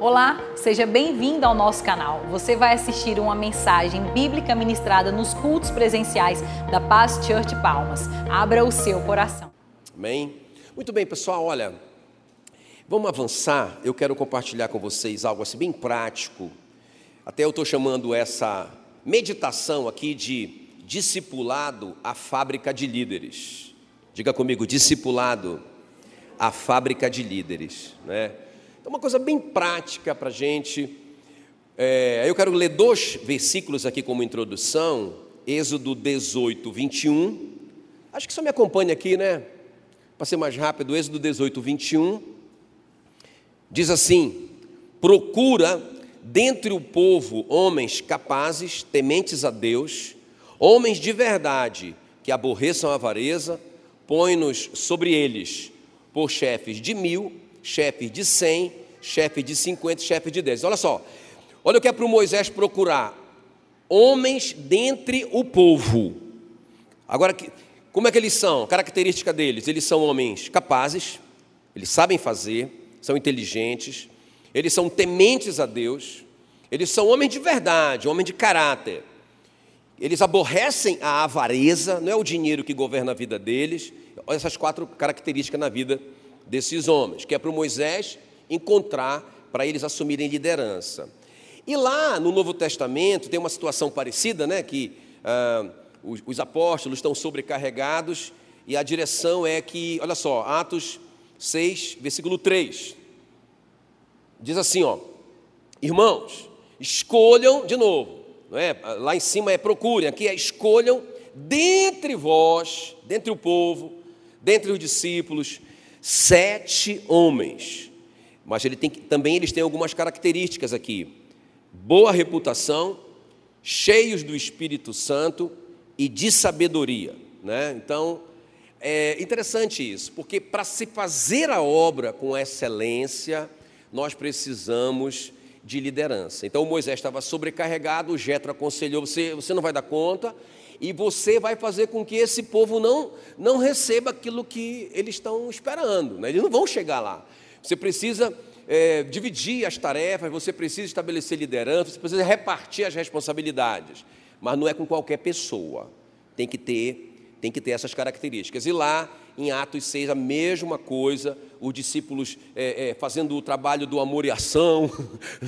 Olá, seja bem-vindo ao nosso canal. Você vai assistir uma mensagem bíblica ministrada nos cultos presenciais da Paz Church Palmas. Abra o seu coração. Amém? Muito bem, pessoal, olha, vamos avançar. Eu quero compartilhar com vocês algo assim bem prático. Até eu estou chamando essa meditação aqui de discipulado à fábrica de líderes. Diga comigo, discipulado à fábrica de líderes, né? Uma coisa bem prática para a gente. É, eu quero ler dois versículos aqui como introdução, Êxodo 18, 21. Acho que só me acompanha aqui, né? Para ser mais rápido, Êxodo 18, 21. Diz assim: Procura dentre o povo homens capazes, tementes a Deus, homens de verdade, que aborreçam a avareza, põe-nos sobre eles por chefes de mil chefe de 100, chefe de 50, chefe de 10. Olha só, olha o que é para o Moisés procurar: homens dentre o povo. Agora, como é que eles são? Característica deles: eles são homens capazes, eles sabem fazer, são inteligentes, eles são tementes a Deus, eles são homens de verdade, homens de caráter. Eles aborrecem a avareza, não é o dinheiro que governa a vida deles. Olha essas quatro características na vida desses homens, que é para o Moisés encontrar para eles assumirem liderança. E lá no Novo Testamento tem uma situação parecida, né? Que ah, os, os, apóstolos estão sobrecarregados e a direção é que, olha só, Atos 6, versículo 3. Diz assim, ó, irmãos, escolham de novo, não é? Lá em cima é procurem, aqui é escolham dentre vós, dentre o povo, dentre os discípulos, sete homens. Mas ele tem, também eles têm algumas características aqui: boa reputação, cheios do Espírito Santo e de sabedoria. Né? Então, é interessante isso, porque para se fazer a obra com excelência, nós precisamos de liderança. Então Moisés estava sobrecarregado, o Jetro aconselhou: você, você não vai dar conta, e você vai fazer com que esse povo não, não receba aquilo que eles estão esperando, né? eles não vão chegar lá. Você precisa é, dividir as tarefas, você precisa estabelecer liderança, você precisa repartir as responsabilidades, mas não é com qualquer pessoa, tem que ter, tem que ter essas características. E lá em Atos 6, a mesma coisa, os discípulos é, é, fazendo o trabalho do amor e ação,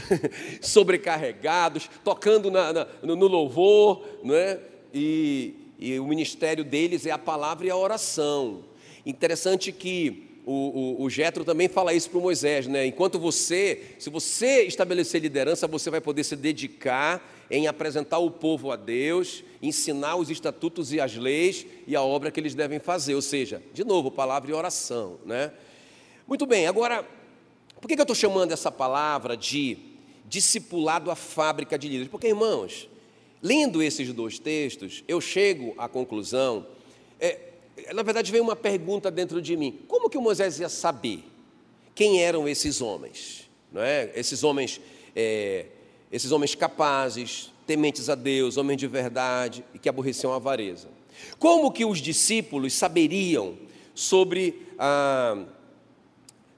sobrecarregados, tocando na, na, no, louvor, não é? e, e o ministério deles é a palavra e a oração. Interessante que o, Jetro também fala isso para Moisés, né? Enquanto você, se você estabelecer liderança, você vai poder se dedicar em apresentar o povo a Deus, ensinar os estatutos e as leis e a obra que eles devem fazer. Ou seja, de novo, palavra e oração, né? Muito bem, agora, por que eu estou chamando essa palavra de discipulado à fábrica de líderes? Porque, irmãos, Lendo esses dois textos, eu chego à conclusão. É, na verdade, veio uma pergunta dentro de mim: como que o Moisés ia saber quem eram esses homens? Não é? Esses homens, é, esses homens capazes, tementes a Deus, homens de verdade e que aborreciam a avareza. Como que os discípulos saberiam sobre ah,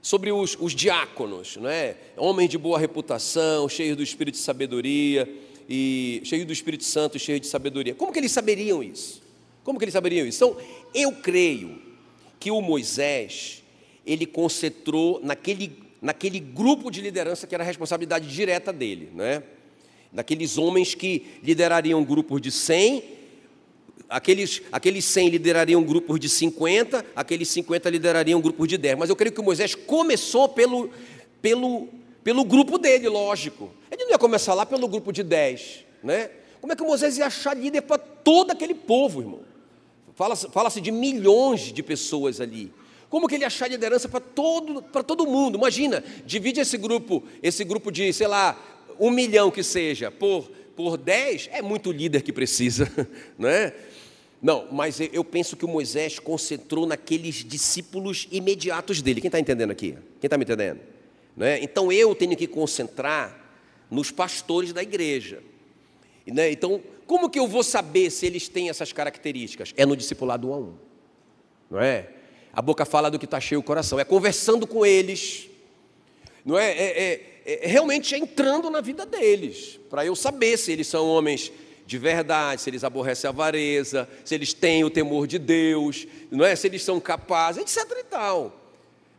sobre os, os diáconos, não é? Homens de boa reputação, cheios do espírito de sabedoria e cheio do Espírito Santo, cheio de sabedoria. Como que eles saberiam isso? Como que eles saberiam isso? Então, eu creio que o Moisés, ele concentrou naquele, naquele grupo de liderança que era a responsabilidade direta dele, né? Daqueles homens que liderariam grupos de 100, aqueles, aqueles 100 liderariam grupos de 50, aqueles 50 liderariam grupos de 10. Mas eu creio que o Moisés começou pelo, pelo pelo grupo dele, lógico. Ele não ia começar lá pelo grupo de 10, né? Como é que Moisés ia achar líder para todo aquele povo, irmão? Fala-se fala de milhões de pessoas ali. Como que ele achar liderança para todo, para todo mundo? Imagina, divide esse grupo, esse grupo de, sei lá, um milhão que seja, por, por dez, é muito líder que precisa, não é? Não, mas eu penso que o Moisés concentrou naqueles discípulos imediatos dele. Quem está entendendo aqui? Quem está me entendendo? Né? Então eu tenho que concentrar nos pastores da igreja. Né? Então, como que eu vou saber se eles têm essas características? É no discipulado um a um. Não é? A boca fala do que está cheio o coração. É conversando com eles. Não é? é, é é, realmente entrando na vida deles, para eu saber se eles são homens de verdade, se eles aborrecem a avareza, se eles têm o temor de Deus, não é? se eles são capazes, etc. e tal.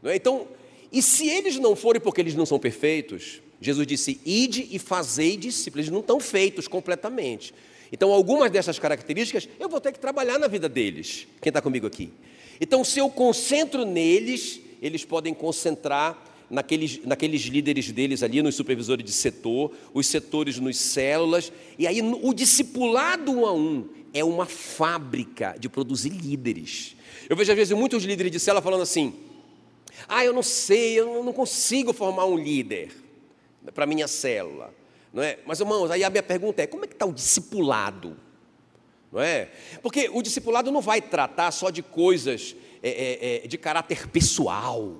Não é? Então, e se eles não forem porque eles não são perfeitos, Jesus disse: ide e fazei discípulos, eles não estão feitos completamente. Então, algumas dessas características eu vou ter que trabalhar na vida deles. Quem está comigo aqui? Então, se eu concentro neles, eles podem concentrar naqueles, naqueles líderes deles ali, nos supervisores de setor, os setores nos células, e aí o discipulado um a um é uma fábrica de produzir líderes. Eu vejo às vezes muitos líderes de célula falando assim: ah, eu não sei, eu não consigo formar um líder para minha célula. Não é? Mas, irmãos, aí a minha pergunta é: como é que está o discipulado? Não é? Porque o discipulado não vai tratar só de coisas é, é, é de caráter pessoal.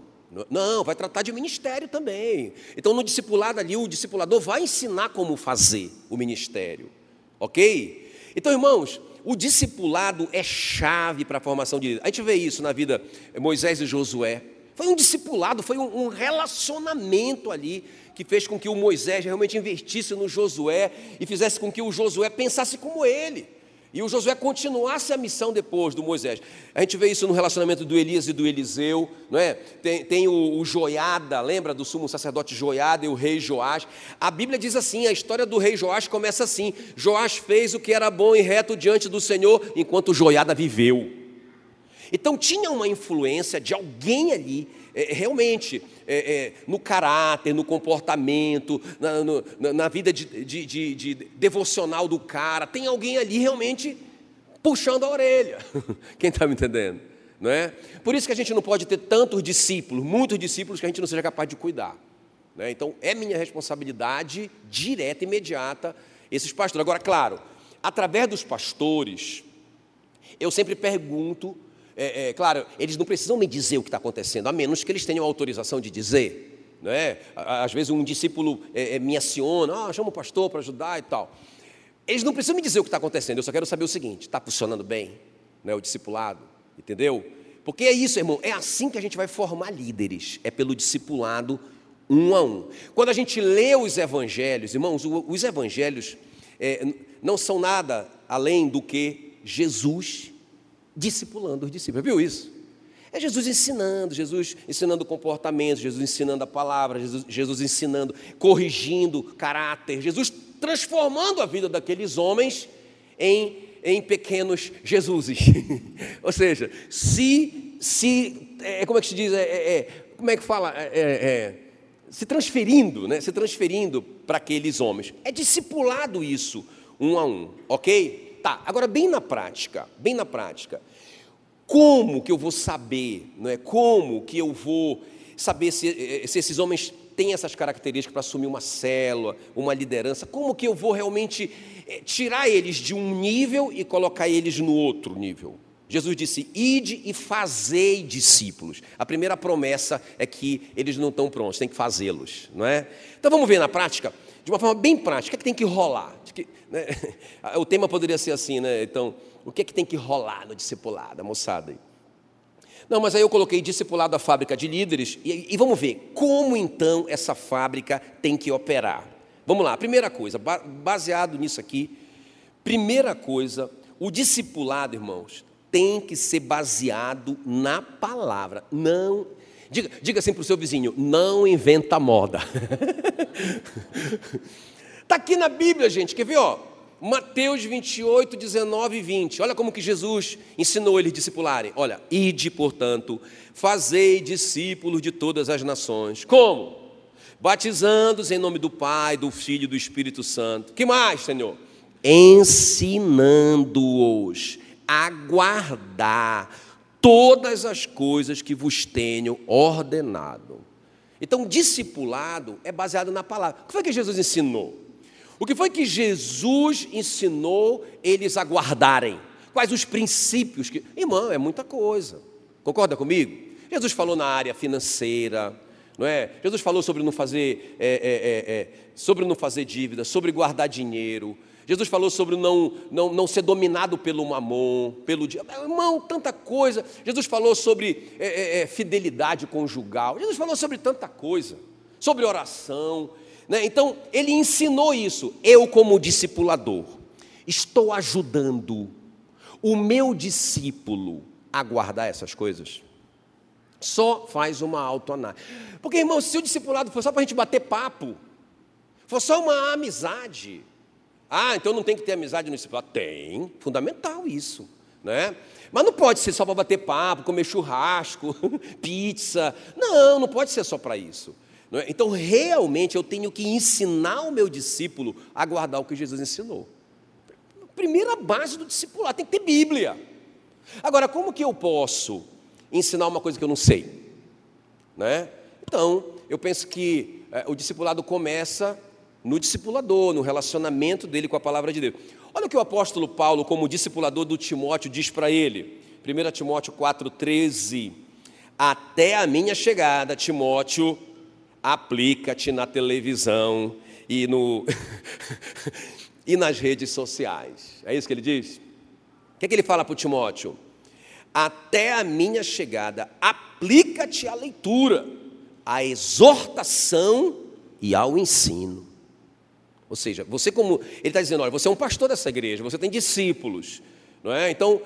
Não, vai tratar de ministério também. Então, no discipulado ali, o discipulador vai ensinar como fazer o ministério. Ok? Então, irmãos, o discipulado é chave para a formação de. A gente vê isso na vida de Moisés e Josué. Foi um discipulado, foi um relacionamento ali que fez com que o Moisés realmente investisse no Josué e fizesse com que o Josué pensasse como ele. E o Josué continuasse a missão depois do Moisés. A gente vê isso no relacionamento do Elias e do Eliseu, não é? Tem, tem o, o, Joiada, lembra do sumo sacerdote Joiada e o rei Joás. A Bíblia diz assim: a história do rei Joás começa assim: Joás fez o que era bom e reto diante do Senhor, enquanto Joiada viveu. Então tinha uma influência de alguém ali é, realmente é, é, no caráter, no comportamento, na, no, na vida de, de, de, de, devocional do cara. Tem alguém ali realmente puxando a orelha. Quem está me entendendo? Não é? Por isso que a gente não pode ter tantos discípulos, muitos discípulos que a gente não seja capaz de cuidar. Né? Então é minha responsabilidade direta, imediata, esses pastores. Agora, claro, através dos pastores, eu sempre pergunto é, é, claro, eles não precisam me dizer o que está acontecendo, a menos que eles tenham autorização de dizer. Não é? Às vezes um discípulo é, é me aciona, ah, chama o pastor para ajudar e tal. Eles não precisam me dizer o que está acontecendo, eu só quero saber o seguinte: está funcionando bem né, o discipulado? Entendeu? Porque é isso, irmão, é assim que a gente vai formar líderes, é pelo discipulado um a um. Quando a gente lê os evangelhos, irmãos, os evangelhos é, não são nada além do que Jesus discipulando os discípulos. Viu isso? É Jesus ensinando, Jesus ensinando comportamento, Jesus ensinando a palavra, Jesus, Jesus ensinando, corrigindo caráter, Jesus transformando a vida daqueles homens em, em pequenos Jesuses. Ou seja, se, se é, como é que se diz, é, é, é como é que fala, é, é, se transferindo, né? se transferindo para aqueles homens. É discipulado isso, um a um, ok? Tá, agora bem na prática, bem na prática. Como que eu vou saber, não é? Como que eu vou saber se, eh, se esses homens têm essas características para assumir uma célula, uma liderança? Como que eu vou realmente eh, tirar eles de um nível e colocar eles no outro nível? Jesus disse: Ide e fazei discípulos. A primeira promessa é que eles não estão prontos, tem que fazê-los, não é? Então vamos ver na prática de uma forma bem prática, o que, é que tem que rolar? Né? O tema poderia ser assim, né? Então, o que é que tem que rolar no discipulado, moçada? Não, mas aí eu coloquei discipulado da fábrica de líderes e, e, vamos ver como então essa fábrica tem que operar. Vamos lá, primeira coisa, baseado nisso aqui, primeira coisa, o discipulado, irmãos, tem que ser baseado na palavra, não Diga, diga assim para o seu vizinho: não inventa moda. Está aqui na Bíblia, gente. Quer ver? Ó? Mateus 28, 19 e 20. Olha como que Jesus ensinou eles discipularem. Olha, ide, portanto, fazei discípulos de todas as nações. Como? Batizando-os em nome do Pai, do Filho e do Espírito Santo. Que mais, Senhor? Ensinando-os a guardar todas as coisas que vos tenho ordenado. Então, discipulado é baseado na palavra. O que foi que Jesus ensinou? O que foi que Jesus ensinou eles a guardarem? Quais os princípios que. Irmão, é muita coisa. Concorda comigo? Jesus falou na área financeira, não é? Jesus falou sobre não fazer, é, é, é, é sobre não fazer dívida, sobre guardar dinheiro. Jesus falou sobre não, não, não ser dominado pelo mamon, pelo dia. Irmão, tanta coisa. Jesus falou sobre é, é, fidelidade conjugal. Jesus falou sobre tanta coisa. sobre oração. Né? Então, ele ensinou isso. Eu, como discipulador, estou ajudando o meu discípulo a guardar essas coisas. Só faz uma autoanálise. Porque, irmão, se o discipulado for só para a gente bater papo, for só uma amizade, ah, então não tem que ter amizade no discipulado? Tem, fundamental isso, né? Mas não pode ser só para bater papo, comer churrasco, pizza. Não, não pode ser só para isso. É? Então, realmente, eu tenho que ensinar o meu discípulo a guardar o que Jesus ensinou. Primeira base do discipulado, tem que ter Bíblia. Agora, como que eu posso ensinar uma coisa que eu não sei? Né? Então, eu penso que é, o discipulado começa no discipulador, no relacionamento dele com a palavra de Deus. Olha o que o apóstolo Paulo, como discipulador do Timóteo, diz para ele. 1 Timóteo 4,13. Até a minha chegada, Timóteo, aplica-te na televisão e, no e nas redes sociais. É isso que ele diz? O que, é que ele fala para Timóteo? Até a minha chegada, aplica-te à leitura, à exortação e ao ensino. Ou seja, você como ele está dizendo, olha, você é um pastor dessa igreja, você tem discípulos, não é? Então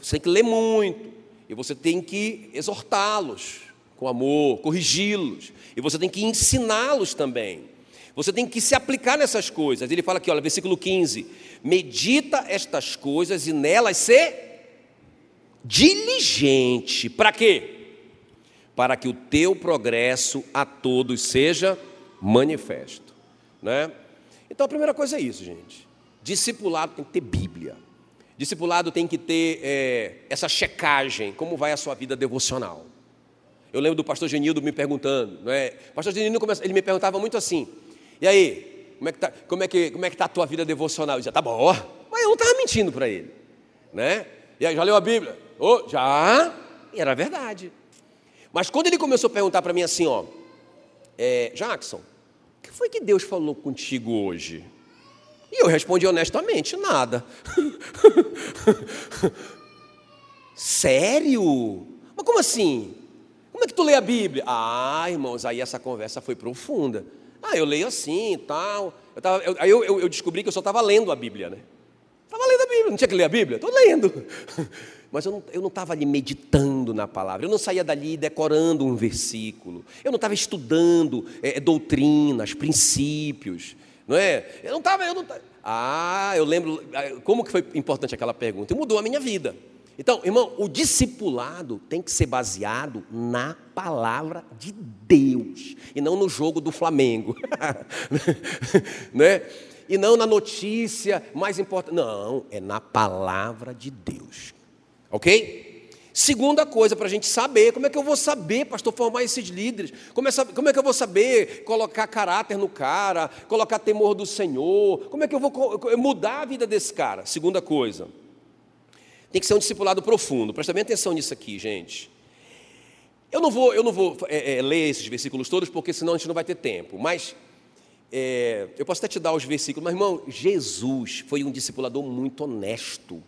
você tem que ler muito e você tem que exortá-los com amor, corrigi-los e você tem que ensiná-los também. Você tem que se aplicar nessas coisas. Ele fala aqui, olha, versículo 15: medita estas coisas e nelas ser diligente. Para quê? Para que o teu progresso a todos seja manifesto, né? Então a primeira coisa é isso, gente. Discipulado tem que ter Bíblia. Discipulado tem que ter é, essa checagem, como vai a sua vida devocional. Eu lembro do pastor Genildo me perguntando, não é? Pastor Genildo ele me perguntava muito assim: "E aí, como é que tá, como é que, como é que tá a tua vida devocional?" Eu dizia: "Tá bom". Mas eu não estava mentindo para ele, né? E aí, já leu a Bíblia? Oh, já. E era verdade. Mas quando ele começou a perguntar para mim assim, ó, é, Jackson, o que foi que Deus falou contigo hoje? E eu respondi honestamente, nada. Sério? Mas como assim? Como é que tu lê a Bíblia? Ah, irmãos, aí essa conversa foi profunda. Ah, eu leio assim e tal. Eu tava, eu, aí eu, eu, descobri que eu só estava lendo a Bíblia, né? Estava lendo a Bíblia, não tinha que ler a Bíblia? Estou lendo. Mas eu não estava ali meditando na palavra, eu não saía dali decorando um versículo, eu não estava estudando é, doutrinas, princípios, não é? Eu não estava, Ah, eu lembro, ah, como que foi importante aquela pergunta? Mudou a minha vida. Então, irmão, o discipulado tem que ser baseado na palavra de Deus e não no jogo do Flamengo, né? E não na notícia mais importante. Não, é na palavra de Deus. Ok? Segunda coisa para a gente saber, como é que eu vou saber, pastor, formar esses líderes? Como é, como é, que eu vou saber colocar caráter no cara, colocar temor do Senhor? Como é que eu vou mudar a vida desse cara? Segunda coisa, tem que ser um discipulado profundo. Presta bem atenção nisso aqui, gente. Eu não vou, eu não vou é, é, ler esses versículos todos, porque senão a gente não vai ter tempo. Mas é, eu posso até te dar os versículos, mas irmão, Jesus foi um discipulador muito honesto.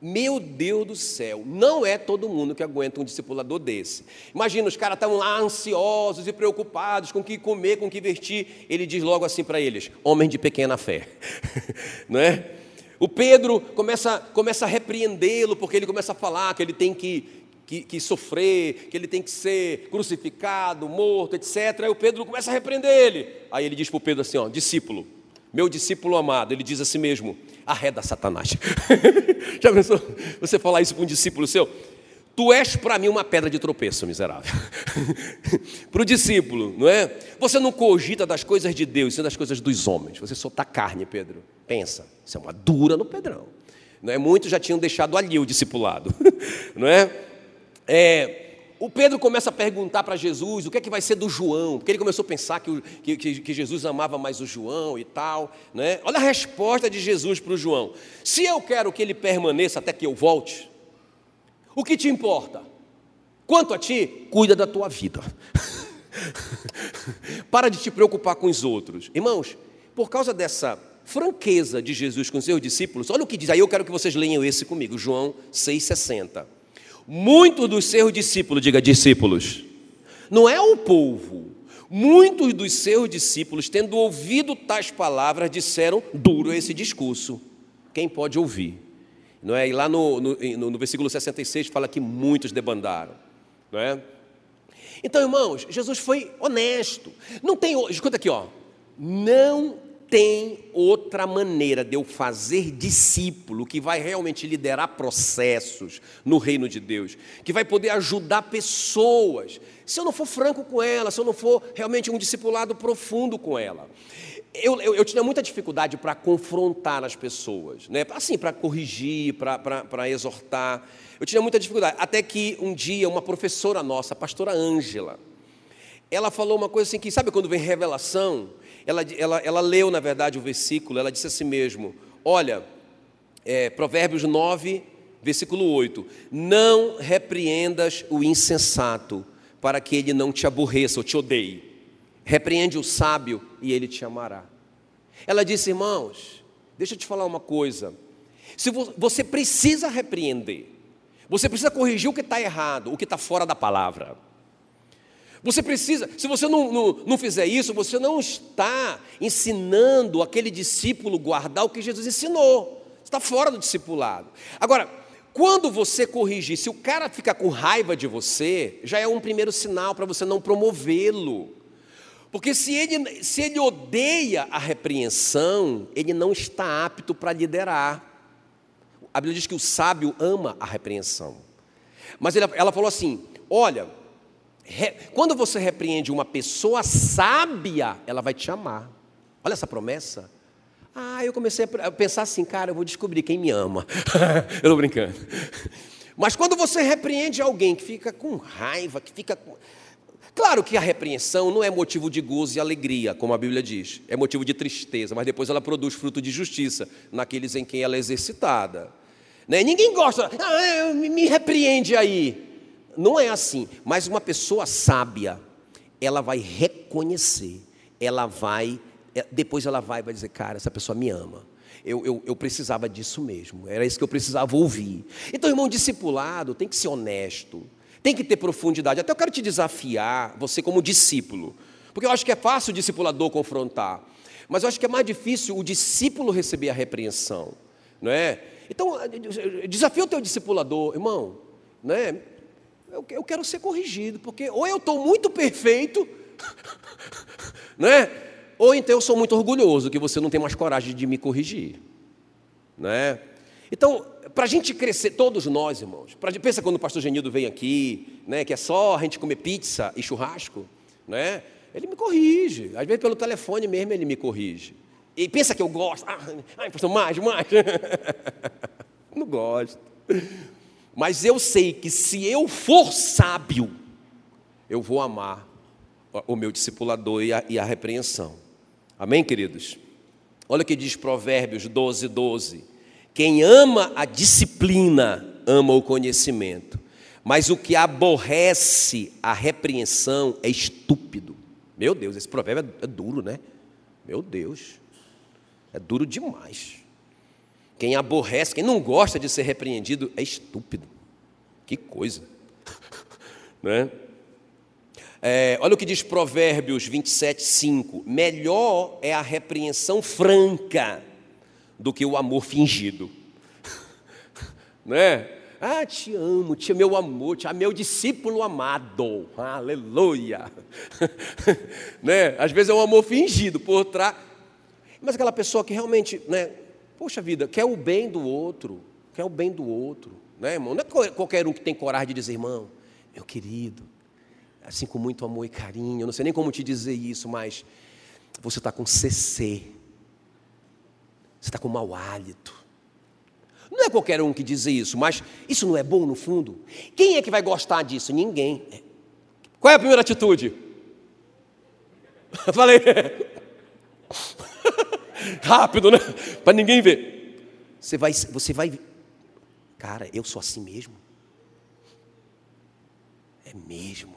Meu Deus do céu, não é todo mundo que aguenta um discipulador desse. Imagina, os caras estão lá ansiosos e preocupados com o que comer, com o que vestir. Ele diz logo assim para eles: homem de pequena fé. não é? O Pedro começa, começa a repreendê-lo, porque ele começa a falar que ele tem que, que, que, sofrer, que ele tem que ser crucificado, morto, etc. Aí o Pedro começa a repreender ele. Aí ele diz para o Pedro assim: ó, discípulo, meu discípulo amado, ele diz a si mesmo: arreda Satanás. Já pensou você falar isso para um discípulo seu? Tu és para mim uma pedra de tropeço, miserável. para o discípulo, não é? Você não cogita das coisas de Deus, sim das coisas dos homens. Você só está carne, Pedro. Pensa, isso é uma dura no Pedrão. Não é? Muitos já tinham deixado ali o discipulado, não é? é o Pedro começa a perguntar para Jesus o que é que vai ser do João, porque ele começou a pensar que, que, que Jesus amava mais o João e tal. Né? Olha a resposta de Jesus para o João: se eu quero que ele permaneça até que eu volte, o que te importa? Quanto a ti, cuida da tua vida. Para de te preocupar com os outros. Irmãos, por causa dessa franqueza de Jesus com seus discípulos, olha o que diz, aí eu quero que vocês leiam esse comigo, João 6,60 muitos dos seus discípulos, diga discípulos, não é o povo, Muitos dos seus discípulos, tendo ouvido tais palavras, disseram: duro é esse discurso. Quem pode ouvir? Não é? E lá no, no, no versículo 66 fala que muitos debandaram. Não é? Então, irmãos, Jesus foi honesto. Não tem, escuta aqui, ó. Não tem outra maneira de eu fazer discípulo que vai realmente liderar processos no reino de Deus, que vai poder ajudar pessoas, se eu não for franco com ela, se eu não for realmente um discipulado profundo com ela. Eu, eu, eu tinha muita dificuldade para confrontar as pessoas, né? assim, para corrigir, para exortar. Eu tinha muita dificuldade. Até que um dia, uma professora nossa, a pastora Ângela, ela falou uma coisa assim que, sabe quando vem revelação? ela, ela, ela leu, na verdade, o versículo, ela disse assim mesmo: Olha, é, Provérbios 9, versículo 8: Não repreendas o insensato, para que ele não te aborreça ou te odeie. Repreende o sábio e ele te amará. Ela disse, irmãos, deixa eu te falar uma coisa. Se você precisa repreender, você precisa corrigir o que está errado, o que está fora da palavra. Você precisa, se você não, não, não fizer isso, você não está ensinando aquele discípulo guardar o que Jesus ensinou. Está fora do discipulado. Agora, quando você corrigir, se o cara ficar com raiva de você, já é um primeiro sinal para você não promovê-lo. Porque se ele, se ele odeia a repreensão, ele não está apto para liderar. A Bíblia diz que o sábio ama a repreensão. Mas ela, ela falou assim: olha, quando você repreende uma pessoa sábia, ela vai te amar. Olha essa promessa. Ah, eu comecei a pensar assim, cara, eu vou descobrir quem me ama. eu estou brincando. Mas quando você repreende alguém que fica com raiva, que fica com... Claro que a repreensão não é motivo de gozo e alegria, como a Bíblia diz, é motivo de tristeza, mas depois ela produz fruto de justiça naqueles em quem ela é exercitada. Né? Ninguém gosta, ah, me repreende aí. Não é assim, mas uma pessoa sábia, ela vai reconhecer, ela vai, é, depois ela vai, vai dizer, cara, essa pessoa me ama. Eu, eu, eu, precisava disso mesmo, era isso que eu precisava ouvir. Então, irmão, discipulado tem que ser honesto, tem que ter profundidade. Até eu quero te desafiar, você como discípulo, porque eu acho que é fácil o discipulador confrontar, mas eu acho que é mais difícil o discípulo receber a repreensão, não é? Então, desafia o teu discipulador, irmão, não é? eu, eu quero ser corrigido, porque ou eu estou muito perfeito, né? ou então eu sou muito orgulhoso, que você não tem mais coragem de me corrigir. Né? Então, para a gente crescer, todos nós, irmãos, pra, pensa quando o pastor Genildo vem aqui, né, que é só a gente comer pizza e churrasco, né? ele me corrige, às vezes pelo telefone mesmo ele me corrige. E pensa que eu gosto, ah, ai, pastor, mais, mais. não gosto. Mas eu sei que se eu for sábio, eu vou amar o meu discipulador e a, e a repreensão. Amém, queridos? Olha o que diz Provérbios 12, 12. Quem ama a disciplina, ama o conhecimento. Mas o que aborrece a repreensão é estúpido. Meu Deus, esse provérbio é, é duro, né? Meu Deus, é duro demais. Quem aborrece, quem não gosta de ser repreendido é estúpido. Que coisa. né? É, olha o que diz Provérbios 27, 5. Melhor é a repreensão franca do que o amor fingido. né? Ah, te amo, te meu amor, te meu discípulo amado. Aleluia. né? Às vezes é um amor fingido por trás. Mas aquela pessoa que realmente, né, Poxa vida, quer o bem do outro, quer o bem do outro, né, irmão? Não é qualquer um que tem coragem de dizer, irmão, meu querido, assim com muito amor e carinho, eu não sei nem como te dizer isso, mas você está com CC, você está com mau hálito. Não é qualquer um que diz isso, mas isso não é bom no fundo? Quem é que vai gostar disso? Ninguém. Qual é a primeira atitude? Falei. rápido, né? Para ninguém ver. Você vai, você vai, cara, eu sou assim mesmo. É mesmo,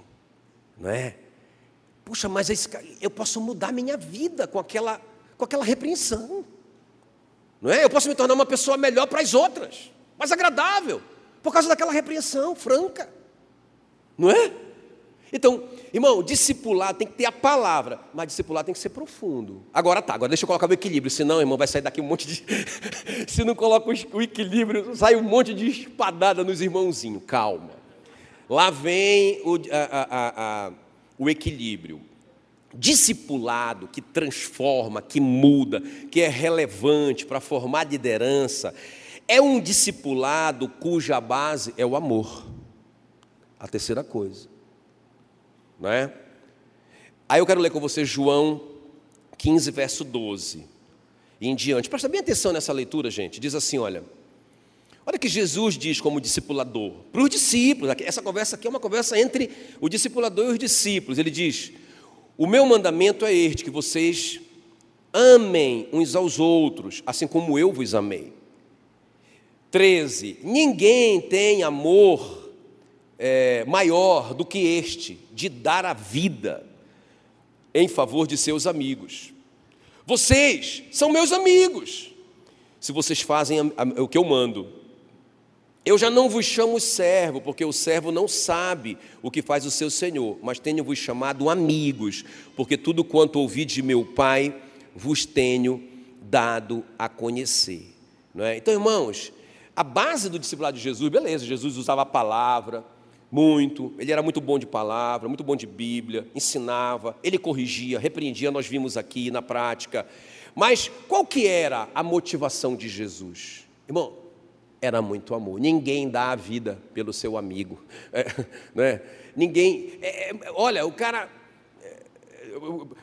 não é? Puxa, mas eu posso mudar minha vida com aquela, com aquela repreensão, não é? Eu posso me tornar uma pessoa melhor para as outras, mais agradável, por causa daquela repreensão franca, não é? Então, irmão, discipular tem que ter a palavra, mas discipular tem que ser profundo. Agora tá, agora deixa eu colocar o equilíbrio, senão, irmão, vai sair daqui um monte de. Se não coloca o equilíbrio, sai um monte de espadada nos irmãozinhos. Calma. Lá vem o, a, a, a, o equilíbrio. Discipulado que transforma, que muda, que é relevante para formar liderança, é um discipulado cuja base é o amor. A terceira coisa. Não é? Aí eu quero ler com você João 15, verso 12 e em diante. Presta bem atenção nessa leitura, gente. Diz assim: olha. Olha que Jesus diz como discipulador para os discípulos. Essa conversa aqui é uma conversa entre o discipulador e os discípulos. Ele diz: O meu mandamento é este, que vocês amem uns aos outros, assim como eu vos amei. 13. Ninguém tem amor é, maior do que este, de dar a vida em favor de seus amigos. Vocês são meus amigos, se vocês fazem o que eu mando. Eu já não vos chamo servo, porque o servo não sabe o que faz o seu senhor, mas tenho-vos chamado amigos, porque tudo quanto ouvi de meu Pai vos tenho dado a conhecer. É? Então, irmãos, a base do discipulado de Jesus, beleza, Jesus usava a palavra muito, ele era muito bom de palavra, muito bom de Bíblia, ensinava, ele corrigia, repreendia, nós vimos aqui na prática. Mas qual que era a motivação de Jesus? Irmão, era muito amor. Ninguém dá a vida pelo seu amigo. É, né? Ninguém. É, é olha, o cara.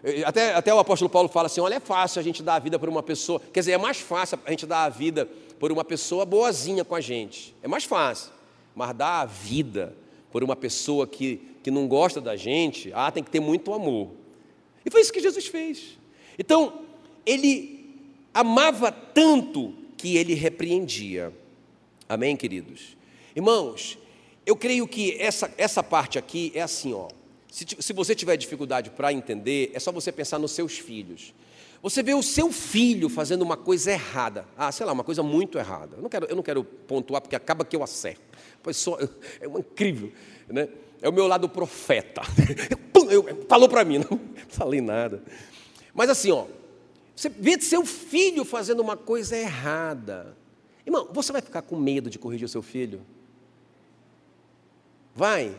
É, até, até o apóstolo Paulo fala assim: olha, é fácil a gente dar a vida por uma pessoa. Quer dizer, é mais fácil a gente dar a vida por uma pessoa boazinha com a gente. É mais fácil. Mas dar a vida por uma pessoa que, que não gosta da gente, ah, tem que ter muito amor. E foi isso que Jesus fez. Então, ele amava tanto que ele repreendia. Amém, queridos? Irmãos, eu creio que essa, essa parte aqui é assim, ó. Se, se você tiver dificuldade para entender, é só você pensar nos seus filhos. Você vê o seu filho fazendo uma coisa errada. Ah, sei lá, uma coisa muito errada. Eu não quero, eu não quero pontuar, porque acaba que eu acerto. Pois só, é incrível. Né? É o meu lado profeta. falou para mim, não falei nada. Mas assim, ó, você vê seu filho fazendo uma coisa errada. Irmão, você vai ficar com medo de corrigir o seu filho? Vai?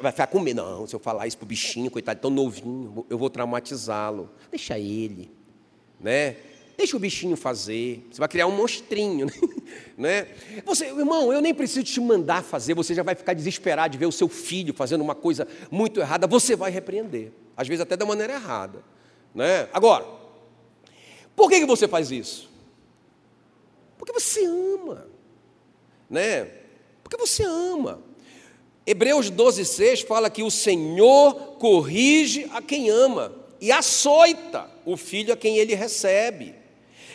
Vai ficar com medo. Não, se eu falar isso para o bichinho, coitado, tão novinho, eu vou traumatizá-lo. Deixa ele né? Deixa o bichinho fazer, você vai criar um monstrinho, né? Você, irmão, eu nem preciso te mandar fazer, você já vai ficar desesperado de ver o seu filho fazendo uma coisa muito errada, você vai repreender, às vezes até da maneira errada, né? Agora, por que, que você faz isso? Porque você ama, né? Porque você ama. Hebreus 12,6 fala que o Senhor corrige a quem ama e açoita o filho a quem ele recebe.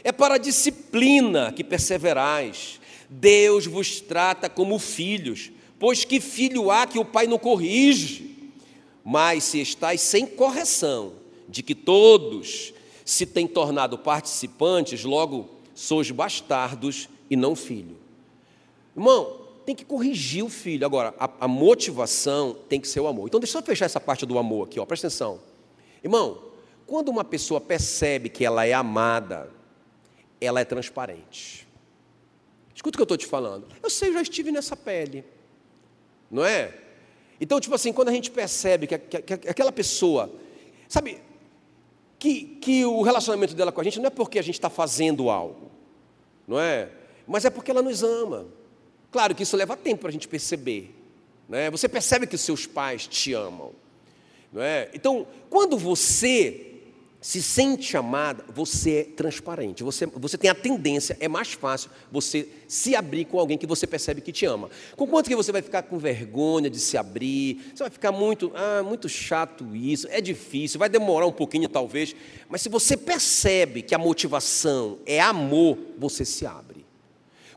É para a disciplina que perseverais. Deus vos trata como filhos, pois que filho há que o pai não corrige? Mas se estáis sem correção, de que todos se têm tornado participantes, logo sois bastardos e não filho. Irmão, tem que corrigir o filho. Agora, a, a motivação tem que ser o amor. Então, deixa eu fechar essa parte do amor aqui, ó, presta atenção. Irmão, quando uma pessoa percebe que ela é amada, ela é transparente. Escuta o que eu estou te falando. Eu sei, eu já estive nessa pele. Não é? Então, tipo assim, quando a gente percebe que, que, que aquela pessoa, sabe, que, que o relacionamento dela com a gente não é porque a gente está fazendo algo, não é? Mas é porque ela nos ama. Claro que isso leva tempo para a gente perceber. Né? Você percebe que os seus pais te amam. Não é? Então, quando você se sente amada, você é transparente, você, você tem a tendência, é mais fácil você se abrir com alguém que você percebe que te ama. Com quanto que você vai ficar com vergonha de se abrir, você vai ficar muito, ah, muito chato isso, é difícil, vai demorar um pouquinho talvez, mas se você percebe que a motivação é amor, você se abre.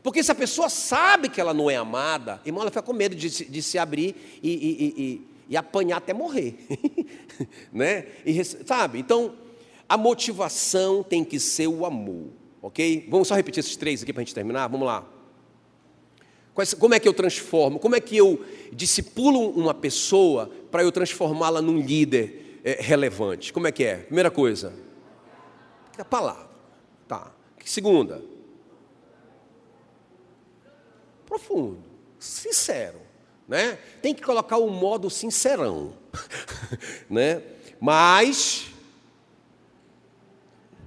Porque se a pessoa sabe que ela não é amada, irmão, ela fica com medo de, de se abrir e, e, e, e apanhar até morrer. né? E, sabe? Então, a motivação tem que ser o amor, ok? Vamos só repetir esses três aqui para a gente terminar? Vamos lá. Como é que eu transformo? Como é que eu discipulo uma pessoa para eu transformá-la num líder é, relevante? Como é que é? Primeira coisa, a palavra. Tá. Segunda, profundo, sincero, né? Tem que colocar o modo sincerão, né? Mas,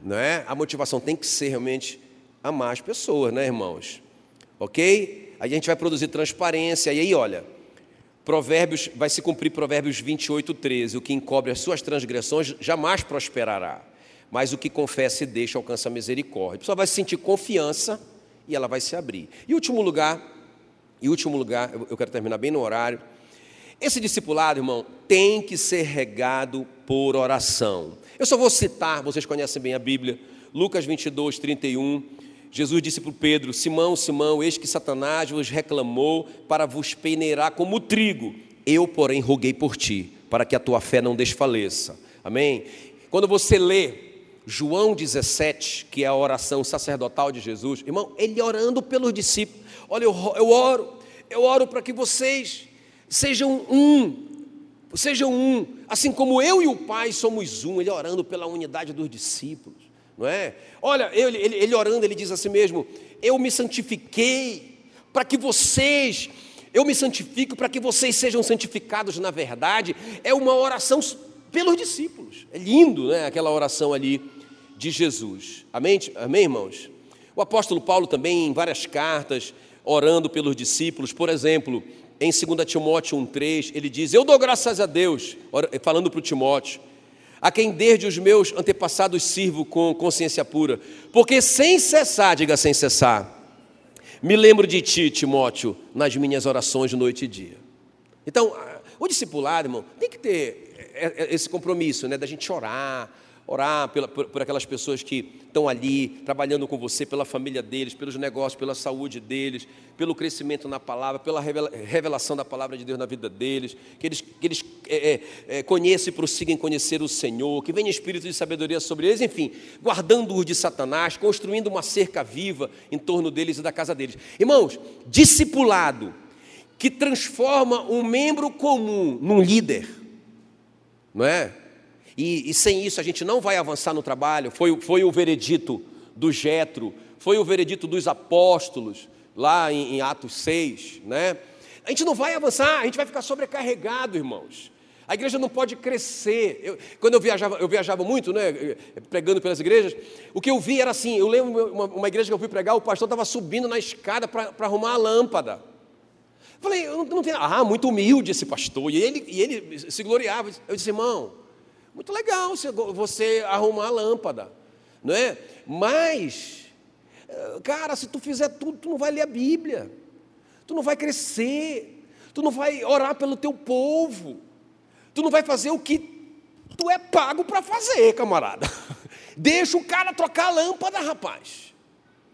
né? A motivação tem que ser realmente amar as pessoas, né, irmãos? Ok? Aí a gente vai produzir transparência. E aí, olha, Provérbios, vai se cumprir Provérbios 28, 13. O que encobre as suas transgressões jamais prosperará, mas o que confessa e deixa alcança a misericórdia. A pessoa vai sentir confiança e ela vai se abrir. E último lugar, e último lugar, eu quero terminar bem no horário. Esse discipulado, irmão, tem que ser regado por oração. Eu só vou citar, vocês conhecem bem a Bíblia, Lucas 22, 31. Jesus disse para Pedro: Simão, Simão, eis que Satanás vos reclamou para vos peneirar como trigo. Eu, porém, roguei por ti, para que a tua fé não desfaleça. Amém? Quando você lê João 17, que é a oração sacerdotal de Jesus, irmão, ele orando pelos discípulos. Olha, eu, eu oro, eu oro para que vocês sejam um, sejam um, assim como eu e o Pai somos um. Ele orando pela unidade dos discípulos não é? Olha, ele, ele, ele orando, ele diz assim mesmo: Eu me santifiquei para que vocês, eu me santifico para que vocês sejam santificados na verdade. É uma oração pelos discípulos. É lindo, né? Aquela oração ali de Jesus. Amém, Amém irmãos? O apóstolo Paulo também, em várias cartas, orando pelos discípulos, por exemplo, em 2 Timóteo 1,3, ele diz: Eu dou graças a Deus, falando para o Timóteo a quem desde os meus antepassados sirvo com consciência pura, porque sem cessar, diga sem cessar, me lembro de ti, Timóteo, nas minhas orações de noite e dia. Então, o discipulado, irmão, tem que ter é, é, esse compromisso, né, da gente orar, orar pela, por, por, aquelas pessoas que estão ali trabalhando com você, pela família deles, pelos negócios, pela saúde deles, pelo crescimento na palavra, pela revelação da palavra de Deus na vida deles, que eles, que eles é, é, é conheçam e prossigam conhecer o Senhor, que venha espírito de sabedoria sobre eles, enfim, guardando-os de Satanás, construindo uma cerca viva em torno deles e da casa deles. Irmãos, discipulado que transforma um membro comum num líder, não é? E, e, sem isso a gente não vai avançar no trabalho. Foi, foi o veredito do Jetro, foi o veredito dos apóstolos, lá em, em Atos 6. Né? A gente não vai avançar, a gente vai ficar sobrecarregado, irmãos. A igreja não pode crescer. Eu, quando eu viajava, eu viajava muito, né, pregando pelas igrejas, o que eu vi era assim: eu lembro uma, uma igreja que eu fui pregar, o pastor estava subindo na escada para arrumar a lâmpada. Falei, eu não, não tenho. Ah, muito humilde esse pastor. E ele, e ele se gloriava. Eu disse, irmão, muito legal você arrumar a lâmpada, não é? Mas, eh, cara, se tu fizer tudo, tu não vai ler a Bíblia, tu não vai crescer, tu não vai orar pelo teu povo, tu não vai fazer o que tu é pago para fazer, camarada. Deixa o cara trocar a lâmpada, rapaz.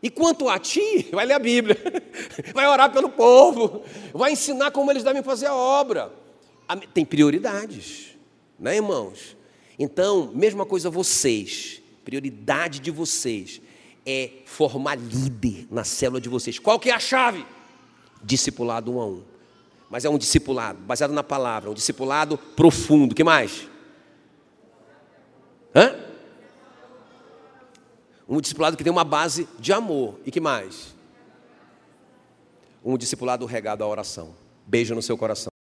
E quanto a ti, vai ler a Bíblia, vai orar pelo povo, vai ensinar como eles devem fazer a obra. Tem prioridades, né, irmãos? Então, mesma coisa vocês, prioridade de vocês é formar líder na célula de vocês. Qual que é a chave? Discipulado um a um. Mas é um discipulado baseado na palavra, um discipulado profundo. que mais? Hã? Um discipulado que tem uma base de amor. E que mais? Um discipulado regado à oração. Beijo no seu coração.